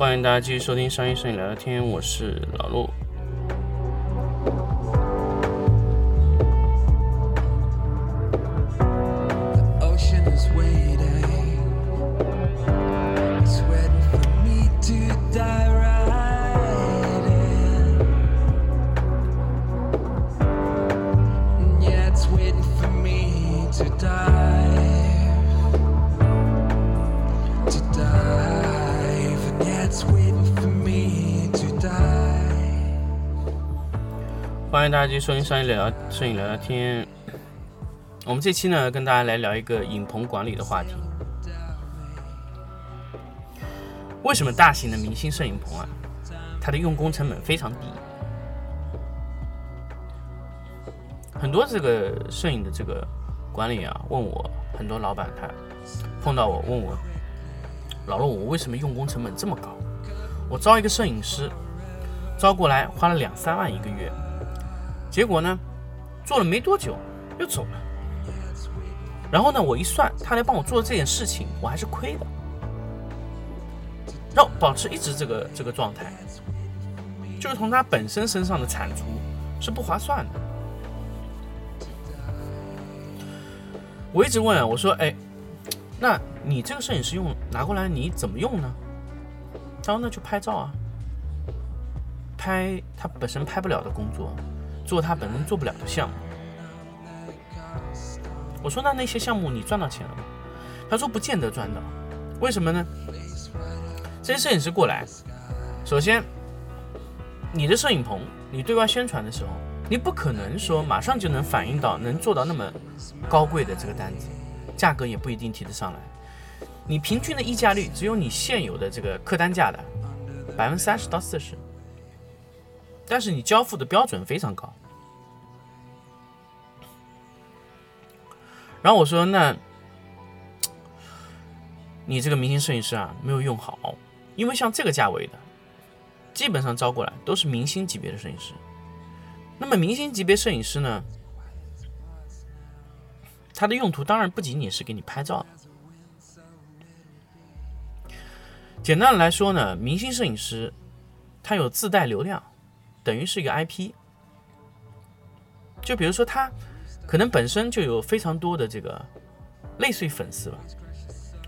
欢迎大家继续收听商业摄影聊聊天，我是老陆。欢迎大家继续收听商业聊摄影聊聊天。我们这期呢，跟大家来聊一个影棚管理的话题。为什么大型的明星摄影棚啊，它的用工成本非常低？很多这个摄影的这个管理啊，问我很多老板他碰到我问我，老陆，我为什么用工成本这么高？我招一个摄影师，招过来花了两三万一个月。结果呢，做了没多久又走了。然后呢，我一算，他来帮我做这件事情，我还是亏的。要保持一直这个这个状态，就是从他本身身上的产出是不划算的。我一直问啊我说：“哎，那你这个摄影师用拿过来你怎么用呢？”他说：“那就拍照啊，拍他本身拍不了的工作。”做他本身做不了的项目，我说那那些项目你赚到钱了吗？他说不见得赚到，为什么呢？这些摄影师过来，首先你的摄影棚，你对外宣传的时候，你不可能说马上就能反映到能做到那么高贵的这个单子，价格也不一定提得上来。你平均的溢价率只有你现有的这个客单价的百分之三十到四十，但是你交付的标准非常高。然后我说：“那，你这个明星摄影师啊，没有用好，因为像这个价位的，基本上招过来都是明星级别的摄影师。那么明星级别摄影师呢，他的用途当然不仅仅是给你拍照。简单的来说呢，明星摄影师他有自带流量，等于是一个 IP。就比如说他。”可能本身就有非常多的这个类似于粉丝吧，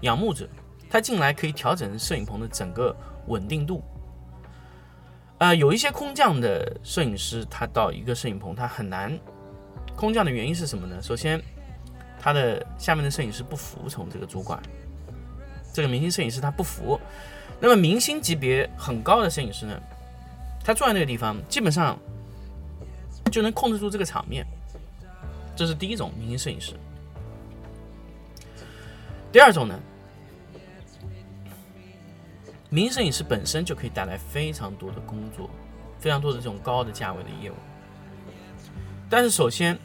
仰慕者，他进来可以调整摄影棚的整个稳定度。呃，有一些空降的摄影师，他到一个摄影棚，他很难空降的原因是什么呢？首先，他的下面的摄影师不服从这个主管，这个明星摄影师他不服。那么明星级别很高的摄影师呢，他坐在那个地方，基本上就能控制住这个场面。这是第一种明星摄影师。第二种呢，明星摄影师本身就可以带来非常多的工作，非常多的这种高的价位的业务。但是首先，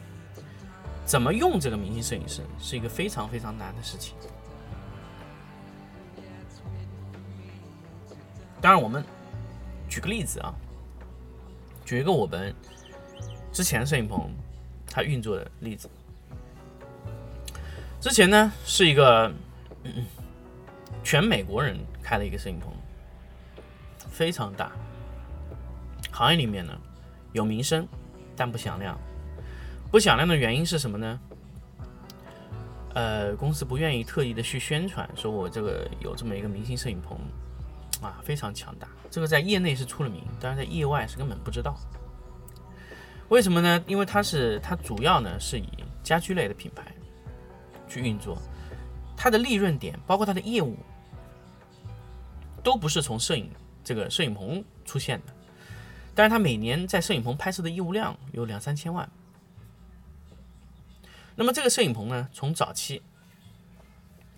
怎么用这个明星摄影师是一个非常非常难的事情。当然，我们举个例子啊，举一个我们之前摄影棚。它运作的例子，之前呢是一个全美国人开了一个摄影棚，非常大。行业里面呢有名声，但不响亮。不响亮的原因是什么呢？呃，公司不愿意特意的去宣传，说我这个有这么一个明星摄影棚啊，非常强大。这个在业内是出了名，但是在业外是根本不知道。为什么呢？因为它是它主要呢是以家居类的品牌去运作，它的利润点包括它的业务都不是从摄影这个摄影棚出现的，但是它每年在摄影棚拍摄的业务量有两三千万。那么这个摄影棚呢，从早期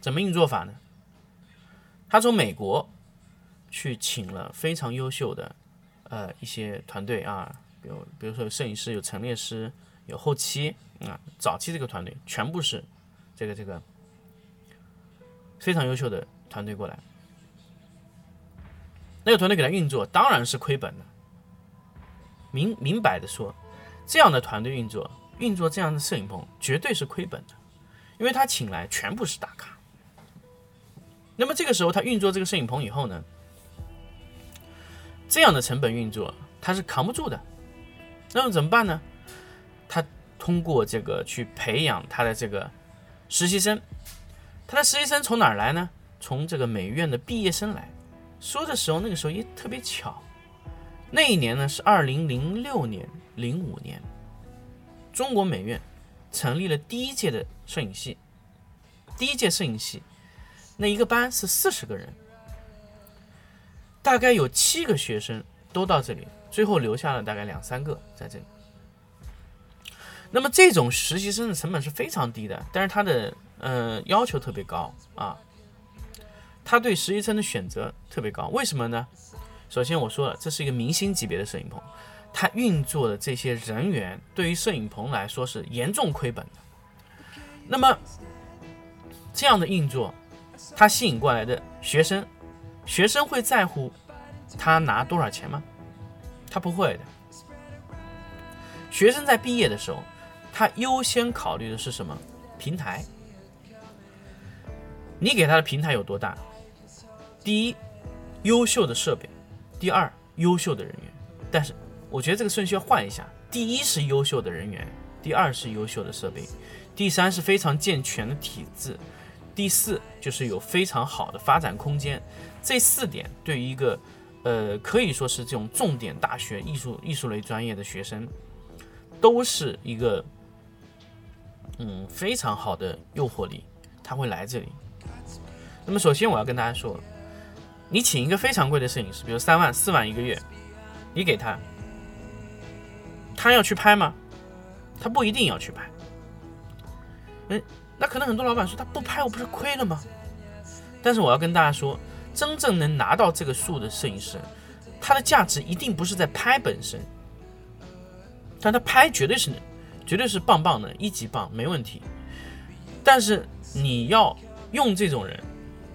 怎么运作法呢？他从美国去请了非常优秀的呃一些团队啊。比如，比如说摄影师，有陈列师，有后期啊，早期这个团队全部是这个这个非常优秀的团队过来。那个团队给他运作，当然是亏本的。明明摆的说，这样的团队运作，运作这样的摄影棚，绝对是亏本的，因为他请来全部是大咖。那么这个时候他运作这个摄影棚以后呢，这样的成本运作他是扛不住的。那么怎么办呢？他通过这个去培养他的这个实习生，他的实习生从哪儿来呢？从这个美院的毕业生来。说的时候，那个时候也特别巧，那一年呢是二零零六年、零五年，中国美院成立了第一届的摄影系，第一届摄影系，那一个班是四十个人，大概有七个学生都到这里，最后留下了大概两三个在这里。那么这种实习生的成本是非常低的，但是他的呃要求特别高啊。他对实习生的选择特别高，为什么呢？首先我说了，这是一个明星级别的摄影棚，他运作的这些人员对于摄影棚来说是严重亏本的。那么这样的运作，他吸引过来的学生，学生会在乎他拿多少钱吗？他不会的。学生在毕业的时候，他优先考虑的是什么？平台。你给他的平台有多大？第一，优秀的设备；第二，优秀的人员。但是，我觉得这个顺序要换一下：第一是优秀的人员，第二是优秀的设备，第三是非常健全的体制，第四就是有非常好的发展空间。这四点对于一个，呃，可以说是这种重点大学艺术艺术类专业的学生，都是一个，嗯，非常好的诱惑力，他会来这里。那么，首先我要跟大家说。你请一个非常贵的摄影师，比如三万、四万一个月，你给他，他要去拍吗？他不一定要去拍。嗯，那可能很多老板说他不拍我不是亏了吗？但是我要跟大家说，真正能拿到这个数的摄影师，他的价值一定不是在拍本身，但他拍绝对是，绝对是棒棒的，一级棒，没问题。但是你要用这种人。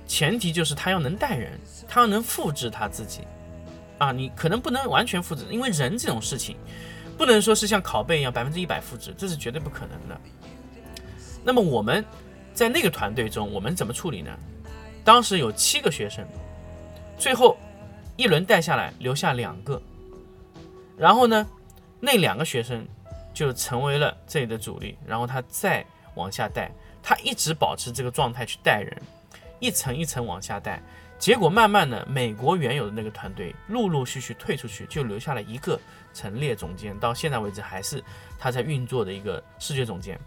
前提就是他要能带人，他要能复制他自己，啊，你可能不能完全复制，因为人这种事情，不能说是像拷贝一样百分之一百复制，这是绝对不可能的。那么我们在那个团队中，我们怎么处理呢？当时有七个学生，最后一轮带下来留下两个，然后呢，那两个学生就成为了这里的主力，然后他再往下带，他一直保持这个状态去带人。一层一层往下带，结果慢慢的，美国原有的那个团队陆陆续续退出去，就留下了一个陈列总监，到现在为止还是他在运作的一个视觉总监。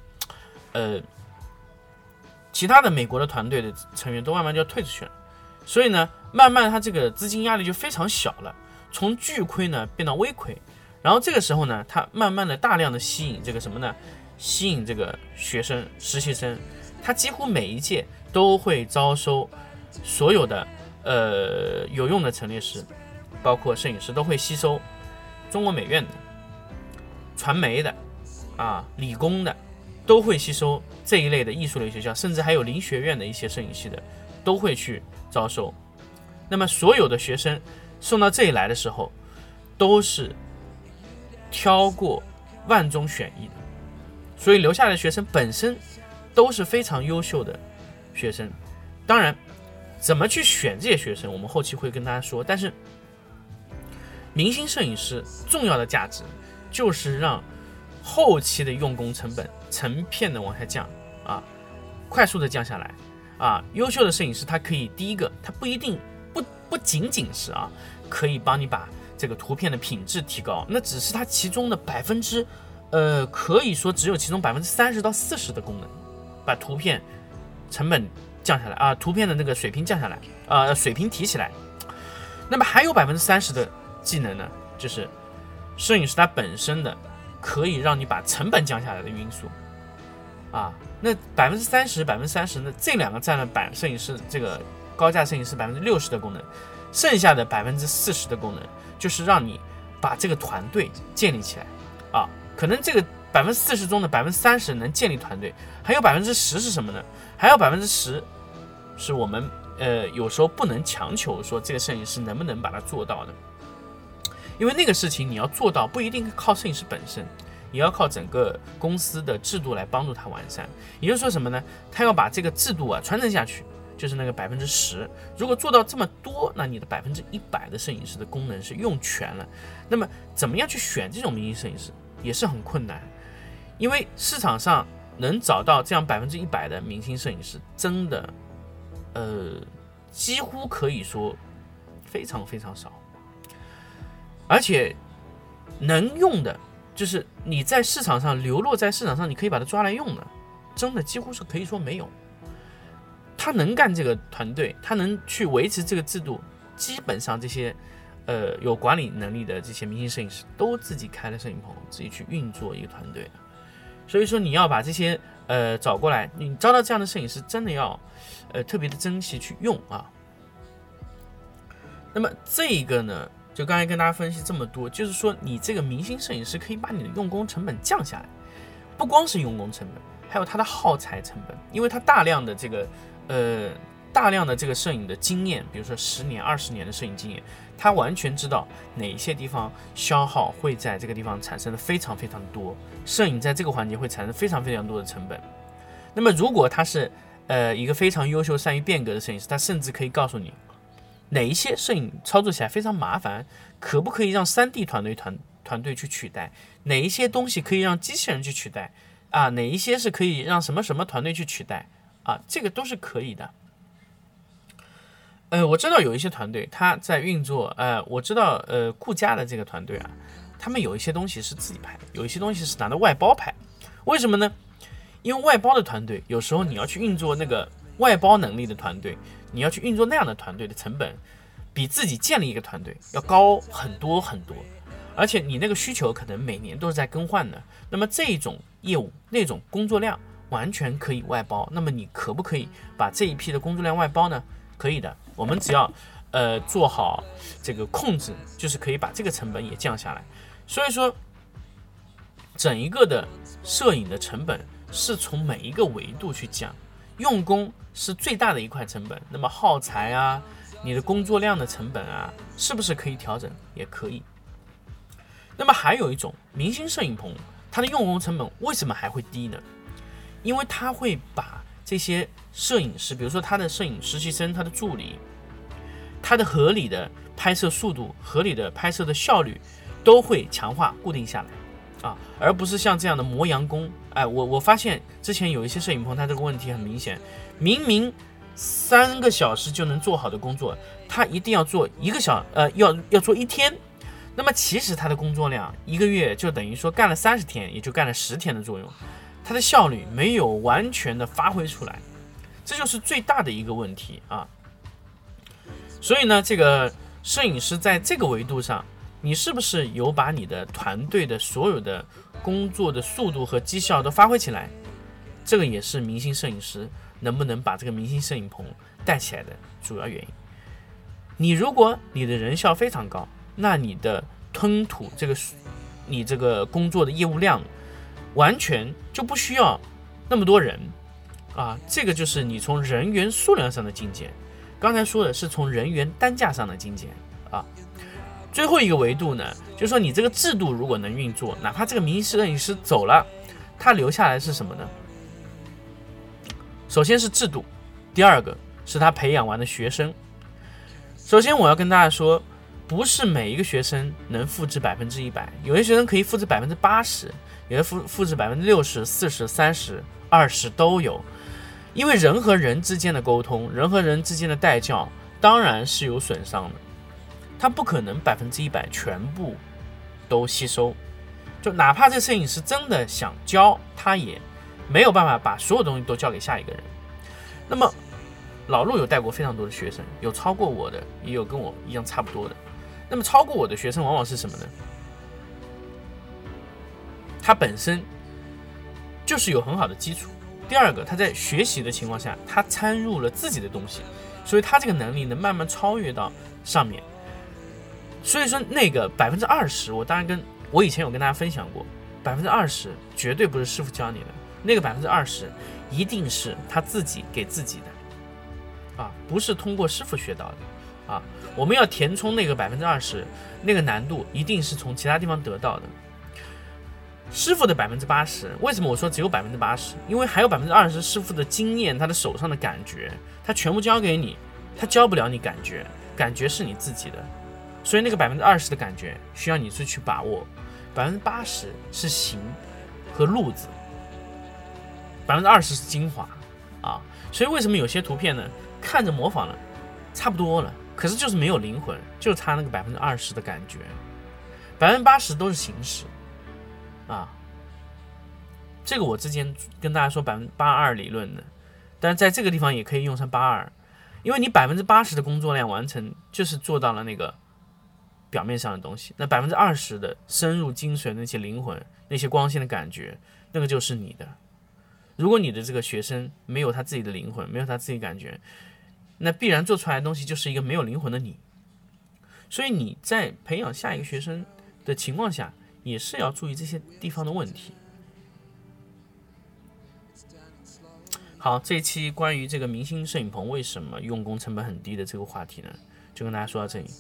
呃，其他的美国的团队的成员都慢慢就要退出去了，所以呢，慢慢他这个资金压力就非常小了，从巨亏呢变到微亏。然后这个时候呢，他慢慢的大量的吸引这个什么呢？吸引这个学生实习生，他几乎每一届。都会招收所有的呃有用的陈列师，包括摄影师都会吸收中国美院的、传媒的啊、理工的，都会吸收这一类的艺术类学校，甚至还有林学院的一些摄影系的都会去招收。那么所有的学生送到这里来的时候，都是挑过万中选一的，所以留下来的学生本身都是非常优秀的。学生，当然，怎么去选这些学生，我们后期会跟大家说。但是，明星摄影师重要的价值就是让后期的用工成本成片的往下降啊，快速的降下来啊。优秀的摄影师，他可以第一个，他不一定不不仅仅是啊，可以帮你把这个图片的品质提高，那只是他其中的百分之，呃，可以说只有其中百分之三十到四十的功能，把图片。成本降下来啊，图片的那个水平降下来啊，水平提起来。那么还有百分之三十的技能呢，就是摄影师他本身的可以让你把成本降下来的因素啊。那百分之三十、百分之三十呢，这两个占了百摄影师这个高价摄影师百分之六十的功能，剩下的百分之四十的功能就是让你把这个团队建立起来啊。可能这个百分之四十中的百分之三十能建立团队，还有百分之十是什么呢？还有百分之十，是我们呃有时候不能强求说这个摄影师能不能把它做到的，因为那个事情你要做到不一定靠摄影师本身，也要靠整个公司的制度来帮助他完善。也就是说什么呢？他要把这个制度啊传承下去，就是那个百分之十。如果做到这么多，那你的百分之一百的摄影师的功能是用全了。那么怎么样去选这种明星摄影师也是很困难，因为市场上能找到这样百分之一百的明星摄影师，真的，呃，几乎可以说非常非常少，而且能用的。就是你在市场上流落在市场上，你可以把它抓来用的，真的几乎是可以说没有。他能干这个团队，他能去维持这个制度，基本上这些呃有管理能力的这些明星摄影师都自己开了摄影棚，自己去运作一个团队。所以说你要把这些呃找过来，你招到这样的摄影师，真的要呃特别的珍惜去用啊。那么这个呢？就刚才跟大家分析这么多，就是说你这个明星摄影师可以把你的用工成本降下来，不光是用工成本，还有他的耗材成本，因为他大量的这个呃大量的这个摄影的经验，比如说十年、二十年的摄影经验，他完全知道哪些地方消耗会在这个地方产生的非常非常多，摄影在这个环节会产生非常非常多的成本。那么如果他是呃一个非常优秀、善于变革的摄影师，他甚至可以告诉你。哪一些摄影操作起来非常麻烦，可不可以让 3D 团队团团队去取代？哪一些东西可以让机器人去取代？啊，哪一些是可以让什么什么团队去取代？啊，这个都是可以的。呃，我知道有一些团队他在运作，呃，我知道，呃，顾家的这个团队啊，他们有一些东西是自己拍，有一些东西是拿的外包拍。为什么呢？因为外包的团队有时候你要去运作那个外包能力的团队。你要去运作那样的团队的成本，比自己建立一个团队要高很多很多，而且你那个需求可能每年都是在更换的。那么这种业务那种工作量完全可以外包。那么你可不可以把这一批的工作量外包呢？可以的，我们只要呃做好这个控制，就是可以把这个成本也降下来。所以说，整一个的摄影的成本是从每一个维度去讲。用工是最大的一块成本，那么耗材啊，你的工作量的成本啊，是不是可以调整？也可以。那么还有一种明星摄影棚，它的用工成本为什么还会低呢？因为它会把这些摄影师，比如说他的摄影实习生、他的助理，他的合理的拍摄速度、合理的拍摄的效率，都会强化固定下来。啊，而不是像这样的磨洋工。哎，我我发现之前有一些摄影棚，它这个问题很明显，明明三个小时就能做好的工作，他一定要做一个小，呃，要要做一天。那么其实他的工作量一个月就等于说干了三十天，也就干了十天的作用，他的效率没有完全的发挥出来，这就是最大的一个问题啊。所以呢，这个摄影师在这个维度上。你是不是有把你的团队的所有的工作的速度和绩效都发挥起来？这个也是明星摄影师能不能把这个明星摄影棚带起来的主要原因。你如果你的人效非常高，那你的吞吐这个你这个工作的业务量完全就不需要那么多人啊。这个就是你从人员数量上的精简。刚才说的是从人员单价上的精简啊。最后一个维度呢，就是说你这个制度如果能运作，哪怕这个明星摄影师走了，他留下来是什么呢？首先是制度，第二个是他培养完的学生。首先我要跟大家说，不是每一个学生能复制百分之一百，有些学生可以复制百分之八十，有的复复制百分之六十四十、三十、二十都有。因为人和人之间的沟通，人和人之间的带教，当然是有损伤的。他不可能百分之一百全部都吸收，就哪怕这摄影师真的想教，他也没有办法把所有东西都交给下一个人。那么老陆有带过非常多的学生，有超过我的，也有跟我一样差不多的。那么超过我的学生往往是什么呢？他本身就是有很好的基础。第二个，他在学习的情况下，他掺入了自己的东西，所以他这个能力能慢慢超越到上面。所以说那个百分之二十，我当然跟我以前有跟大家分享过，百分之二十绝对不是师傅教你的，那个百分之二十一定是他自己给自己的，啊，不是通过师傅学到的，啊，我们要填充那个百分之二十，那个难度一定是从其他地方得到的。师傅的百分之八十，为什么我说只有百分之八十？因为还有百分之二十师傅的经验，他的手上的感觉，他全部交给你，他教不了你感觉，感觉是你自己的，所以那个百分之二十的感觉需要你去去把握，百分之八十是形和路子，百分之二十是精华啊。所以为什么有些图片呢，看着模仿了差不多了，可是就是没有灵魂，就差那个百分之二十的感觉，百分之八十都是形式。啊，这个我之前跟大家说百分之八二理论的，但是在这个地方也可以用上八二，因为你百分之八十的工作量完成，就是做到了那个表面上的东西，那百分之二十的深入精髓那些灵魂、那些光鲜的感觉，那个就是你的。如果你的这个学生没有他自己的灵魂，没有他自己感觉，那必然做出来的东西就是一个没有灵魂的你。所以你在培养下一个学生的情况下。也是要注意这些地方的问题。好，这一期关于这个明星摄影棚为什么用工成本很低的这个话题呢，就跟大家说到这里，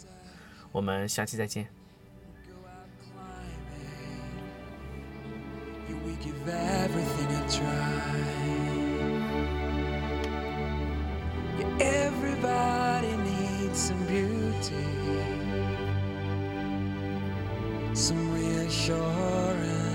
我们下期再见。tell